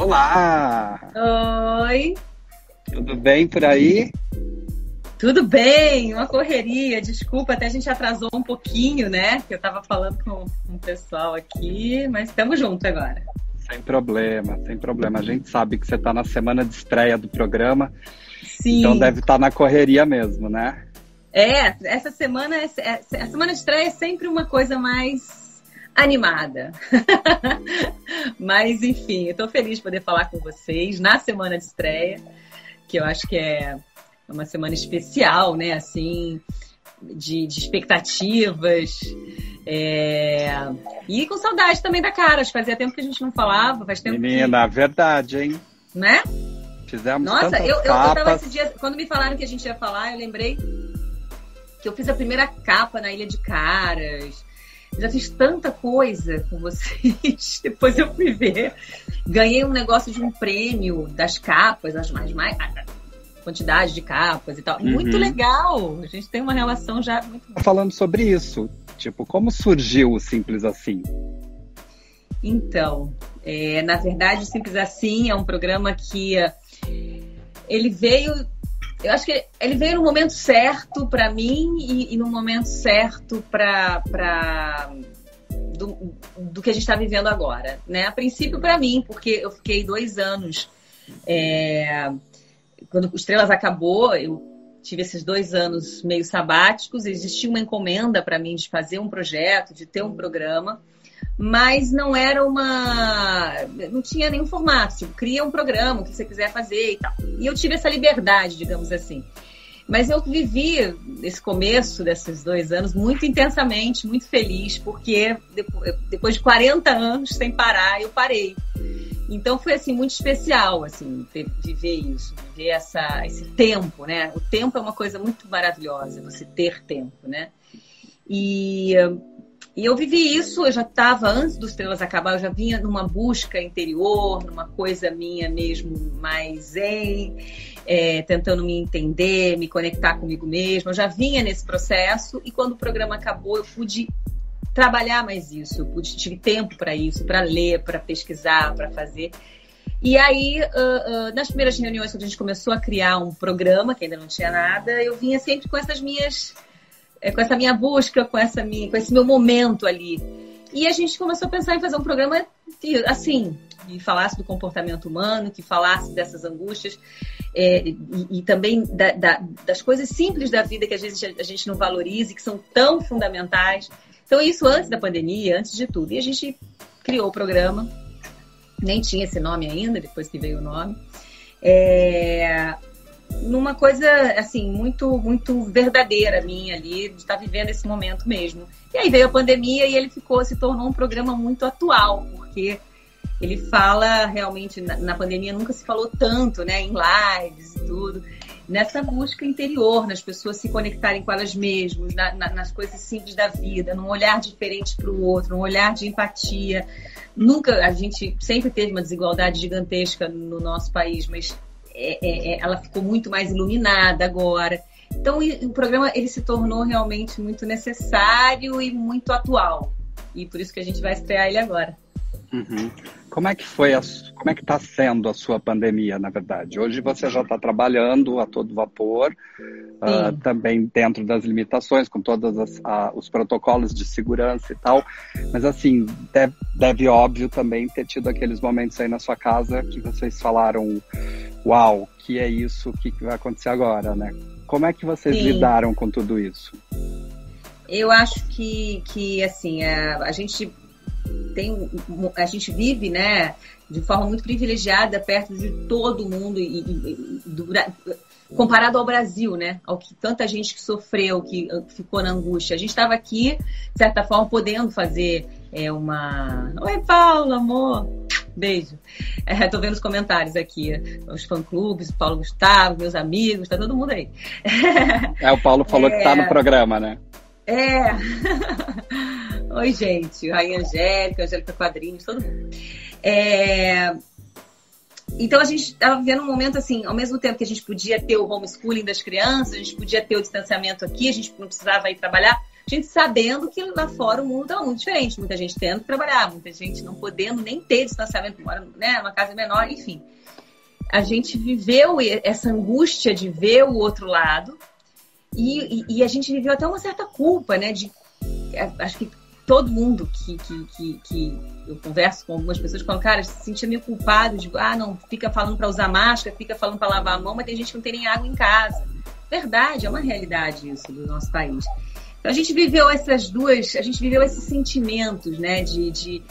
Olá! Oi! Tudo bem por aí? Tudo bem, uma correria. Desculpa, até a gente atrasou um pouquinho, né? Que eu tava falando com, o pessoal aqui, mas estamos juntos agora. Sem problema, sem problema. A gente sabe que você está na semana de estreia do programa. Sim. Então deve estar tá na correria mesmo, né? É, essa semana, é, é, a semana de estreia é sempre uma coisa mais animada. Mas, enfim, eu estou feliz de poder falar com vocês na semana de estreia, que eu acho que é uma semana especial, né? Assim, de, de expectativas. É... E com saudade também da Caras. Fazia tempo que a gente não falava, faz tempo Menina, que... verdade, hein? Né? Fizemos Nossa, eu, eu, eu tava esse dia, quando me falaram que a gente ia falar, eu lembrei que eu fiz a primeira capa na Ilha de Caras. Já fiz tanta coisa com vocês. Depois eu fui ver. Ganhei um negócio de um prêmio das capas, as mais, mais quantidade de capas e tal. Uhum. Muito legal. A gente tem uma relação já muito. Falando sobre isso, tipo, como surgiu o Simples Assim? Então, é, na verdade, o Simples Assim é um programa que ele veio eu acho que ele veio no momento certo para mim e, e, no momento certo para do, do, que a gente está vivendo agora, né? A princípio para mim, porque eu fiquei dois anos é, quando Estrelas acabou, eu tive esses dois anos meio sabáticos. Existia uma encomenda para mim de fazer um projeto, de ter um programa mas não era uma. não tinha nenhum formato, tipo, cria um programa, o que você quiser fazer e tal. E eu tive essa liberdade, digamos assim. Mas eu vivi esse começo desses dois anos muito intensamente, muito feliz, porque depois de 40 anos sem parar, eu parei. Então foi assim muito especial, assim, viver isso, viver essa, esse tempo, né? O tempo é uma coisa muito maravilhosa, você ter tempo, né? E e eu vivi isso, eu já estava, antes dos Estrelas acabar, eu já vinha numa busca interior, numa coisa minha mesmo mais zen, é, tentando me entender, me conectar comigo mesma. Eu já vinha nesse processo e quando o programa acabou, eu pude trabalhar mais isso, eu pude, tive tempo para isso, para ler, para pesquisar, para fazer. E aí, uh, uh, nas primeiras reuniões, quando a gente começou a criar um programa, que ainda não tinha nada, eu vinha sempre com essas minhas com essa minha busca, com, essa minha, com esse meu momento ali. E a gente começou a pensar em fazer um programa assim, que falasse do comportamento humano, que falasse dessas angústias é, e, e, também da, da, das coisas simples da vida que às vezes a gente não valoriza e que são tão fundamentais. Então, isso antes da pandemia, antes de tudo. E a gente criou o programa, nem tinha esse nome ainda, depois que veio o nome. É, numa coisa assim muito muito verdadeira minha ali de estar vivendo esse momento mesmo. E aí veio a pandemia e ele ficou se tornou um programa muito atual porque ele fala realmente na, na pandemia nunca se falou tanto, né, em lives e tudo nessa busca interior, nas pessoas se conectarem com elas mesmas, na, na, nas coisas simples da vida, num olhar diferente para o outro, num olhar de empatia. Nunca a gente sempre teve uma desigualdade gigantesca no nosso país, mas é, é, é, ela ficou muito mais iluminada agora. Então o programa ele se tornou realmente muito necessário e muito atual. E por isso que a gente vai estrear ele agora. Uhum. Como é que foi, a, como é que está sendo a sua pandemia, na verdade? Hoje você já está trabalhando a todo vapor, uh, também dentro das limitações, com todos uh, os protocolos de segurança e tal, mas assim, deve, deve, óbvio também ter tido aqueles momentos aí na sua casa que vocês falaram, uau, que é isso, o que, que vai acontecer agora, né? Como é que vocês Sim. lidaram com tudo isso? Eu acho que, que assim, a, a gente tem a gente vive, né, de forma muito privilegiada perto de todo mundo e, e, do, comparado ao Brasil, né, ao que tanta gente que sofreu, que ficou na angústia. A gente estava aqui, de certa forma, podendo fazer é, uma. Oi, Paulo, amor. Beijo. É, tô vendo os comentários aqui. Os fã-clubes, Paulo Gustavo, meus amigos, tá todo mundo aí. É, o Paulo falou é... que tá no programa, né? É. Oi, gente. Rainha Angélica, Angélica Quadrinhos, todo mundo. É... Então a gente estava vivendo um momento assim, ao mesmo tempo que a gente podia ter o homeschooling das crianças, a gente podia ter o distanciamento aqui, a gente não precisava ir trabalhar, Gente sabendo que lá fora o mundo está muito diferente, muita gente tendo que trabalhar, muita gente não podendo nem ter distanciamento, mora né, numa casa menor, enfim. A gente viveu essa angústia de ver o outro lado e, e, e a gente viveu até uma certa culpa, né? De, é, acho que todo mundo que, que, que, que, eu converso com algumas pessoas falam, cara, se sentia meio culpado de, ah, não, fica falando para usar máscara, fica falando para lavar a mão, mas tem gente que não tem nem água em casa. Verdade, é uma realidade isso do nosso país. A gente viveu essas duas, a gente viveu esses sentimentos, né, de, de,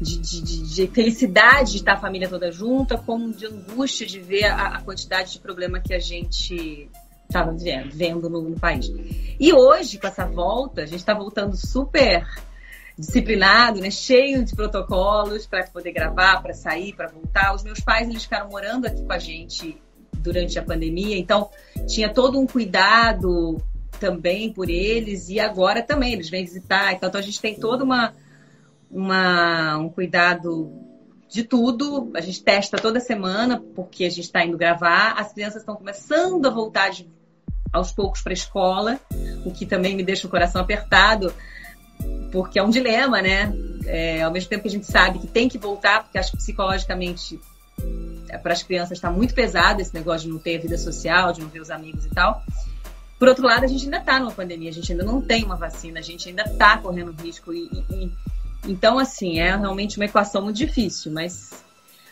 de, de, de felicidade de estar a família toda junta, como de angústia de ver a, a quantidade de problema que a gente estava vendo no, no, país. E hoje, com essa volta, a gente está voltando super disciplinado, né? cheio de protocolos para poder gravar, para sair, para voltar. Os meus pais eles ficaram morando aqui com a gente durante a pandemia, então tinha todo um cuidado também por eles e agora também eles vêm visitar. Então, a gente tem todo uma, uma, um cuidado de tudo. A gente testa toda semana porque a gente está indo gravar. As crianças estão começando a voltar de, aos poucos para a escola, o que também me deixa o coração apertado porque é um dilema, né? É, ao mesmo tempo que a gente sabe que tem que voltar, porque acho que psicologicamente é, para as crianças está muito pesado esse negócio de não ter vida social, de não ver os amigos e tal. Por outro lado, a gente ainda está numa pandemia, a gente ainda não tem uma vacina, a gente ainda está correndo risco. E, e, então, assim, é realmente uma equação muito difícil, mas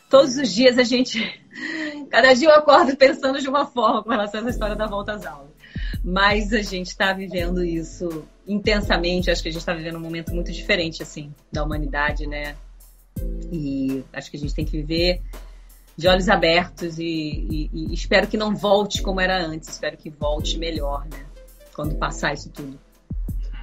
todos os dias a gente. Cada dia eu acordo pensando de uma forma com relação a essa história da volta às aulas. Mas a gente está vivendo isso intensamente. Acho que a gente está vivendo um momento muito diferente, assim, da humanidade, né? E acho que a gente tem que viver de olhos abertos e, e, e espero que não volte como era antes. Espero que volte melhor, né? Quando passar isso tudo.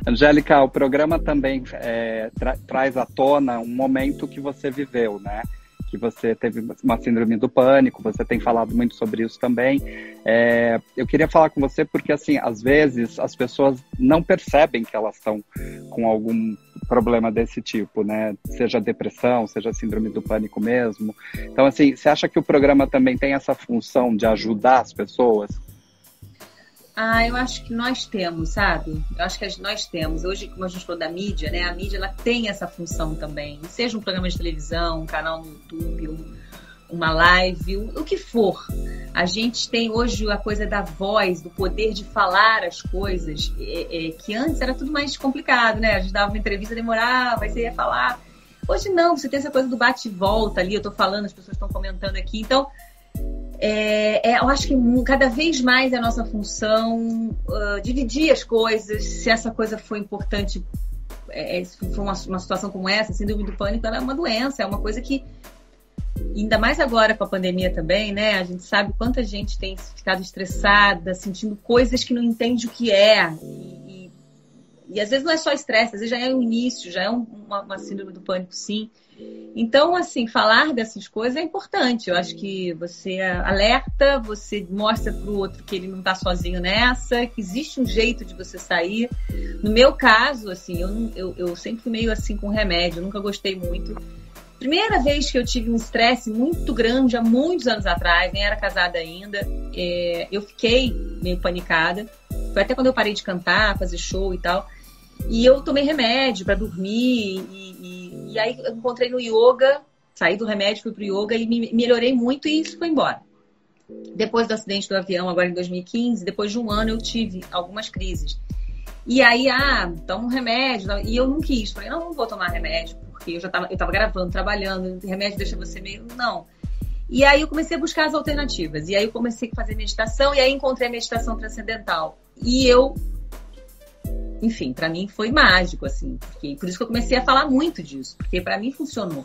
Angélica, o programa também é, tra traz à tona um momento que você viveu, né? que você teve uma síndrome do pânico, você tem falado muito sobre isso também. É, eu queria falar com você porque, assim, às vezes as pessoas não percebem que elas estão com algum problema desse tipo, né? Seja depressão, seja síndrome do pânico mesmo. Então, assim, você acha que o programa também tem essa função de ajudar as pessoas? Ah, eu acho que nós temos, sabe? Eu acho que nós temos. Hoje, como a gente falou da mídia, né? A mídia ela tem essa função também. Seja um programa de televisão, um canal no YouTube, um, uma live, o, o, que for. A gente tem hoje a coisa da voz, do poder de falar as coisas, é, é, que antes era tudo mais complicado, né? A gente dava uma entrevista, demorava, aí você ia falar. Hoje não, você tem essa coisa do bate e volta ali, eu tô falando, as pessoas estão comentando aqui. Então, é, é, eu acho que cada vez mais é a nossa função uh, dividir as coisas, se essa coisa foi importante, é, é, se for uma, uma, situação como essa, sem dúvida, o pânico é uma doença, é uma coisa que, ainda mais agora com a pandemia também, né? A gente sabe quanta gente tem ficado estressada, sentindo coisas que não entende o que é. E, e, e às vezes não é só estresse, às vezes já é o início, já é um, uma, uma síndrome do pânico, sim. Então, assim, falar dessas coisas é importante. Eu acho que você alerta, você mostra para o outro que ele não está sozinho nessa, que existe um jeito de você sair. No meu caso, assim, eu, eu, eu sempre fui meio assim com remédio, nunca gostei muito. Primeira vez que eu tive um estresse muito grande, há muitos anos atrás, nem era casada ainda, é, eu fiquei meio panicada. Foi até quando eu parei de cantar, fazer show e tal. E eu tomei remédio para dormir e e aí eu encontrei no yoga, saí do remédio, fui pro yoga e me melhorei muito e isso foi embora. Depois do acidente do avião, agora em 2015, depois de um ano eu tive algumas crises. E aí, ah, toma um remédio. E eu não quis. Falei, não, não vou tomar remédio, porque eu já tava, eu tava gravando, trabalhando, remédio deixa você meio. Não. E aí eu comecei a buscar as alternativas. E aí eu comecei a fazer meditação, e aí encontrei a meditação transcendental. E eu enfim, para mim foi mágico, assim. Porque, por isso que eu comecei a falar muito disso, porque para mim funcionou.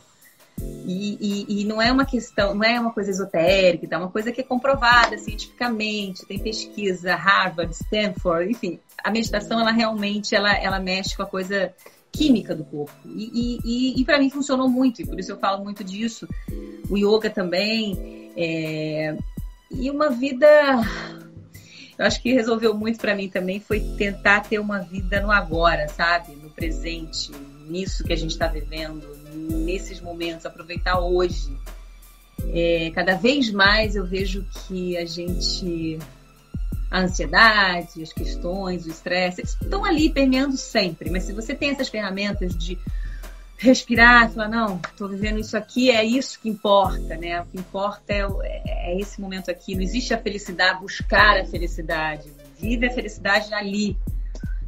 E, e, e, não é uma questão, não é uma coisa esotérica, é uma coisa que é comprovada cientificamente, tem pesquisa, Harvard, Stanford, enfim, a meditação ela realmente ela, ela mexe com a coisa química do corpo. E, e, e para mim funcionou muito, e por isso eu falo muito disso. O yoga também. É... E uma vida eu acho que resolveu muito para mim também foi tentar ter uma vida no agora, sabe? No presente, nisso que a gente está vivendo, nesses momentos, aproveitar hoje. É, cada vez mais eu vejo que a gente a ansiedade, as questões, o estresse, eles estão ali permeando sempre. Mas se você tem essas ferramentas de respirar, falar, não, estou vivendo isso aqui, é isso que importa, né? O que importa é, é, esse momento aqui. Não existe a felicidade, buscar a felicidade. Vive a felicidade ali,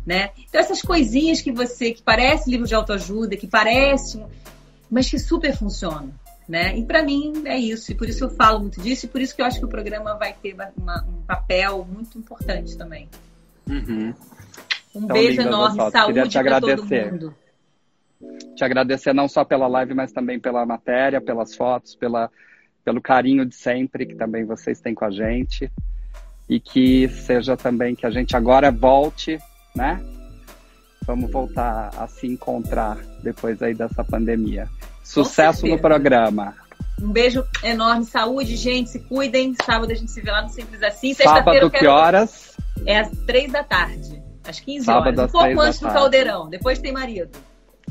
né? Então essas coisinhas que você, que parece livro de autoajuda, que parece, mas que super funcionam. Né? E para mim é isso, e por isso eu falo muito disso, e por isso que eu acho que o programa vai ter uma, um papel muito importante também. Uhum. Um Tão beijo enorme, saúde para todo mundo. Te agradecer não só pela live, mas também pela matéria, pelas fotos, pela, pelo carinho de sempre que também vocês têm com a gente. E que seja também que a gente agora volte, né? Vamos voltar a se encontrar depois aí dessa pandemia. Sucesso no programa. Um beijo enorme, saúde, gente, se cuidem. Sábado a gente se vê lá no Simples Assim. Sábado, que horas? É às três da tarde, às 15 Sábado, horas. Um pouco antes do caldeirão, depois tem marido.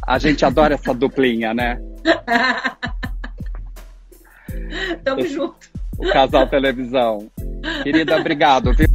A gente adora essa duplinha, né? Tamo junto. O casal televisão. Querida, obrigado, viu?